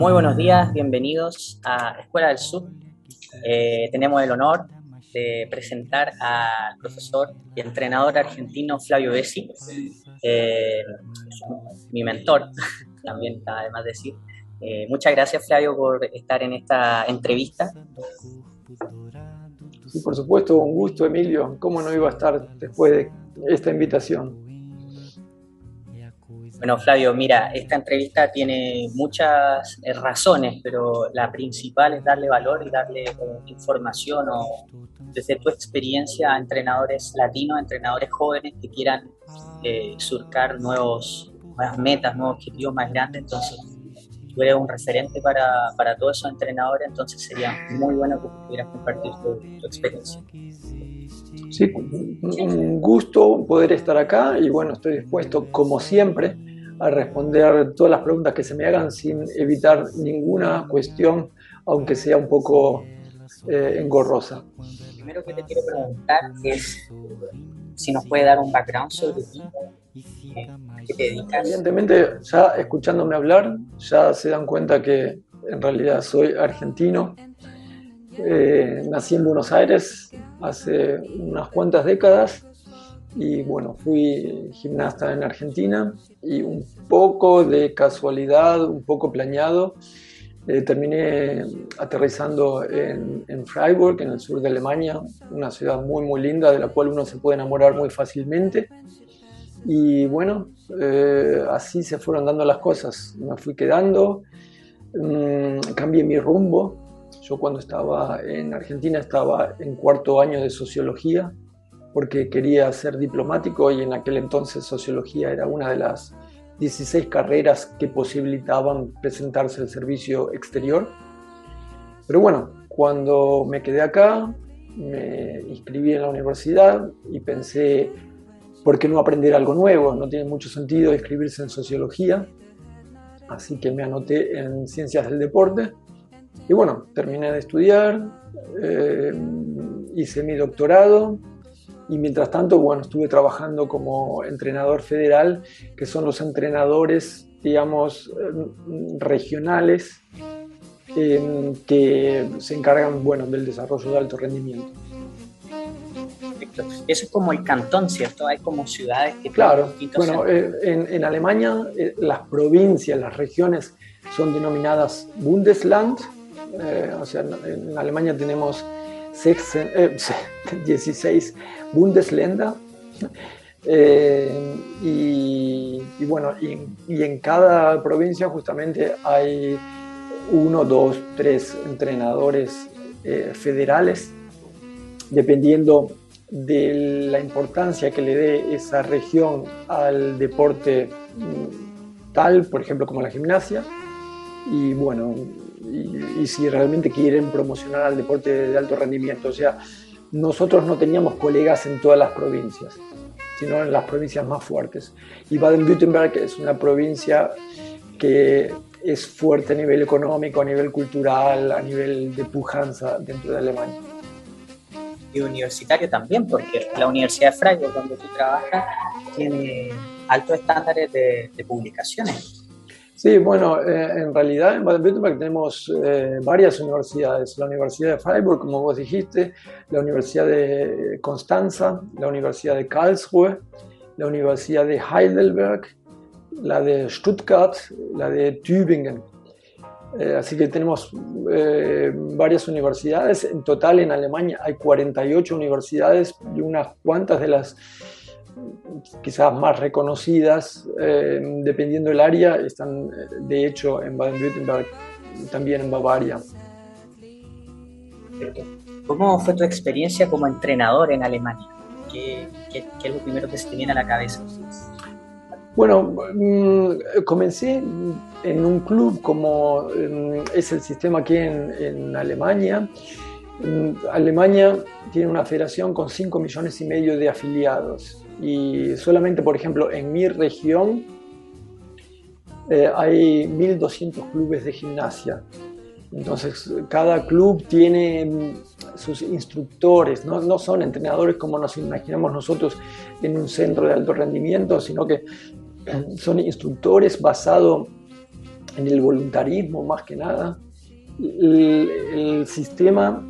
Muy buenos días, bienvenidos a Escuela del Sur. Eh, tenemos el honor de presentar al profesor y entrenador argentino Flavio Bessi, mi mentor, también además decir. Eh, muchas gracias Flavio por estar en esta entrevista. Sí, por supuesto, un gusto Emilio. ¿Cómo no iba a estar después de esta invitación? Bueno, Flavio, mira, esta entrevista tiene muchas eh, razones, pero la principal es darle valor y darle eh, información o desde tu experiencia a entrenadores latinos, entrenadores jóvenes que quieran eh, surcar nuevos, nuevas metas, nuevos objetivos más grandes. Entonces, tú eres un referente para, para todos esos entrenadores, entonces sería muy bueno que pudieras compartir tu experiencia. Sí, un gusto poder estar acá y bueno, estoy dispuesto como siempre a responder todas las preguntas que se me hagan sin evitar ninguna cuestión, aunque sea un poco eh, engorrosa. Lo primero que te quiero preguntar es si nos puede dar un background sobre ti, qué te dedicas. Evidentemente, ya escuchándome hablar, ya se dan cuenta que en realidad soy argentino. Eh, nací en Buenos Aires hace unas cuantas décadas y bueno, fui gimnasta en Argentina y un poco de casualidad, un poco planeado, eh, terminé aterrizando en, Freiburg, en el sur de Alemania, una ciudad muy muy linda de la cual uno se puede enamorar muy fácilmente. Y bueno, eh, así se fueron dando las cosas. Me fui quedando, mmm, cambié mi rumbo. Yo cuando estaba en Argentina estaba en cuarto año de sociología porque quería ser diplomático y en aquel entonces sociología era una de las 16 carreras que posibilitaban presentarse al servicio exterior. Pero bueno, cuando me quedé acá, me inscribí en la universidad y pensé, ¿por qué no aprender algo nuevo? No tiene mucho sentido inscribirse en sociología. Así que me anoté en ciencias del deporte. Y bueno, terminé de estudiar, eh, hice mi doctorado y mientras tanto, bueno, estuve trabajando como entrenador federal, que son los entrenadores, digamos, em, regionales em, que se encargan, bueno, del desarrollo de alto rendimiento. Eso es como el cantón, ¿cierto? Hay como ciudades que... Claro, bueno, eh, en, en, Alemania eh, las provincias, las regiones son denominadas Bundesland, eh, o sea, en Alemania tenemos 16 Bundesländer. Eh, y, bueno, y, en cada provincia justamente hay uno, dos, tres entrenadores eh, federales, dependiendo de la importancia que le dé esa región al deporte mm, tal, por ejemplo, como la gimnasia. Y bueno, y, si realmente quieren promocionar al deporte de alto rendimiento. O sea, nosotros no teníamos colegas en todas las provincias, sino en las provincias más fuertes. Y Baden-Württemberg es una provincia que es fuerte a nivel económico, a nivel cultural, a nivel de pujanza dentro de Alemania. Y universitario también, porque la Universidad de Freiburg, donde tú trabajas, tiene altos estándares de, de publicaciones. Sí, bueno, eh, en realidad en Baden-Württemberg tenemos eh, varias universidades. La Universidad de Freiburg, como vos dijiste, la Universidad de Constanza, la Universidad de Karlsruhe, la Universidad de Heidelberg, la de Stuttgart, la de Tübingen. Eh, así que tenemos varias universidades. En total en Alemania hay 48 universidades y unas cuantas de las quizás más reconocidas, eh, dependiendo del área, están eh, de hecho en Baden-Württemberg, también en Bavaria. ¿Cómo fue tu experiencia como entrenador en Alemania? ¿Qué, es lo primero que se te viene a la cabeza? Bueno, mm, comencé en un club como mm, es el sistema aquí en, en Alemania. Mm, Alemania tiene una federación con 5 millones y medio de afiliados y solamente, por ejemplo, en mi región eh, hay 1.200 clubes de gimnasia. Entonces, cada club tiene mm, sus instructores, ¿no? no son entrenadores como nos imaginamos nosotros en un centro de alto rendimiento, sino que son instructores basados en el voluntarismo más que nada. El, sistema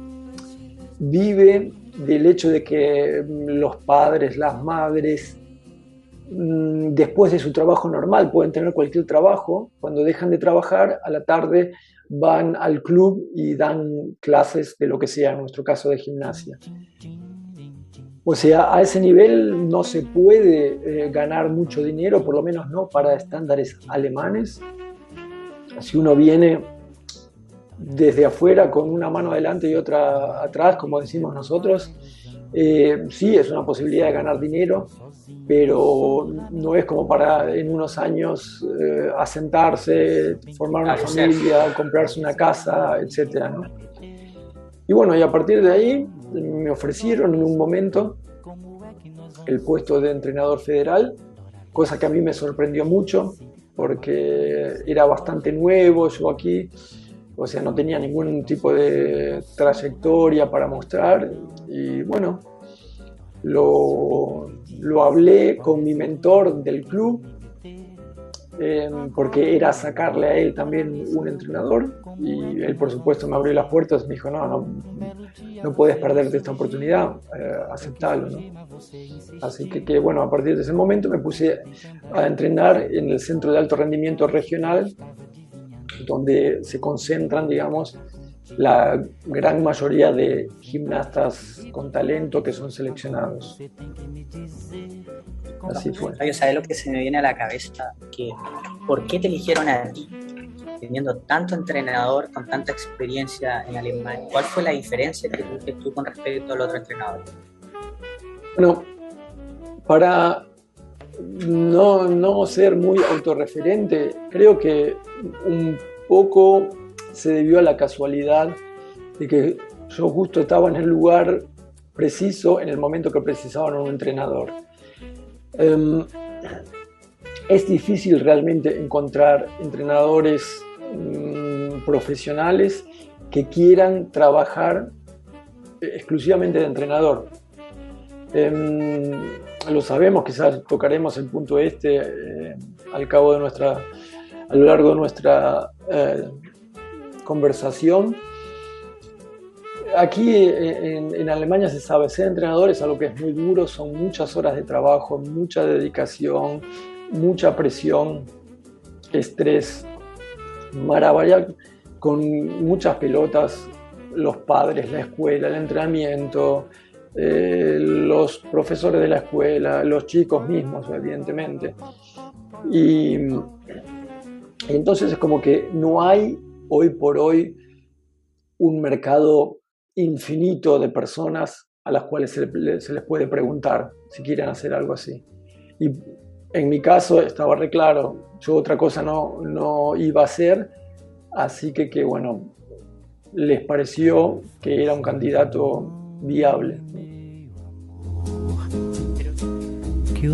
vive del hecho de que los padres, las madres, mm, después de su trabajo normal, pueden tener cualquier trabajo, cuando dejan de trabajar, a la tarde van al club y dan clases de lo que sea, en nuestro caso de gimnasia. O sea, a ese nivel no se puede eh, ganar mucho dinero, por lo menos no para estándares alemanes. Si uno viene desde afuera con una mano adelante y otra atrás, como decimos nosotros, eh, sí es una posibilidad de ganar dinero, pero no es como para en unos años eh, asentarse, formar una familia, comprarse una casa, etc. Y bueno, y a partir de ahí me ofrecieron en un momento el puesto de entrenador federal, cosa que a mí me sorprendió mucho porque era bastante nuevo yo aquí, o sea, no tenía ningún tipo de trayectoria para mostrar y bueno, lo, lo hablé con mi mentor del club Em, porque era sacarle a él también un entrenador y él por supuesto me abrió las puertas, me dijo, no, no, no puedes perderte esta oportunidad, eh, aceptarlo. ¿no? Así que, que, bueno, a partir de ese momento me puse a entrenar en el Centro de Alto Rendimiento Regional, donde se concentran, digamos, la gran mayoría de gimnastas con talento que son seleccionados. Así fue. ¿sabes lo que se me viene a la cabeza? Que, ¿Por qué te eligieron a ti? Teniendo tanto entrenador con tanta experiencia en Alemania, ¿cuál fue la diferencia que tuviste tú con respecto al otro entrenador? Bueno, para no, no ser muy autorreferente, creo que un poco se debió a la casualidad de que yo justo estaba en el lugar preciso en el momento que precisaban un entrenador. Em, es difícil realmente encontrar entrenadores mm, profesionales que quieran trabajar exclusivamente de entrenador. Em, lo sabemos, quizás tocaremos el punto este eh, al cabo de nuestra, a lo largo de nuestra eh, conversación. Aquí en, Alemania se sabe, ser entrenador es algo que es muy duro, son muchas horas de trabajo, mucha dedicación, mucha presión, estrés, maravilla, con muchas pelotas, los padres, la escuela, el entrenamiento, eh, los profesores de la escuela, los chicos mismos, evidentemente. y entonces es como que no hay hoy por hoy un mercado infinito de personas a las cuales se, les puede preguntar si quieren hacer algo así. Y en mi caso estaba re claro, yo otra cosa no, no iba a hacer, así que, que bueno, les pareció que era un candidato viable. Que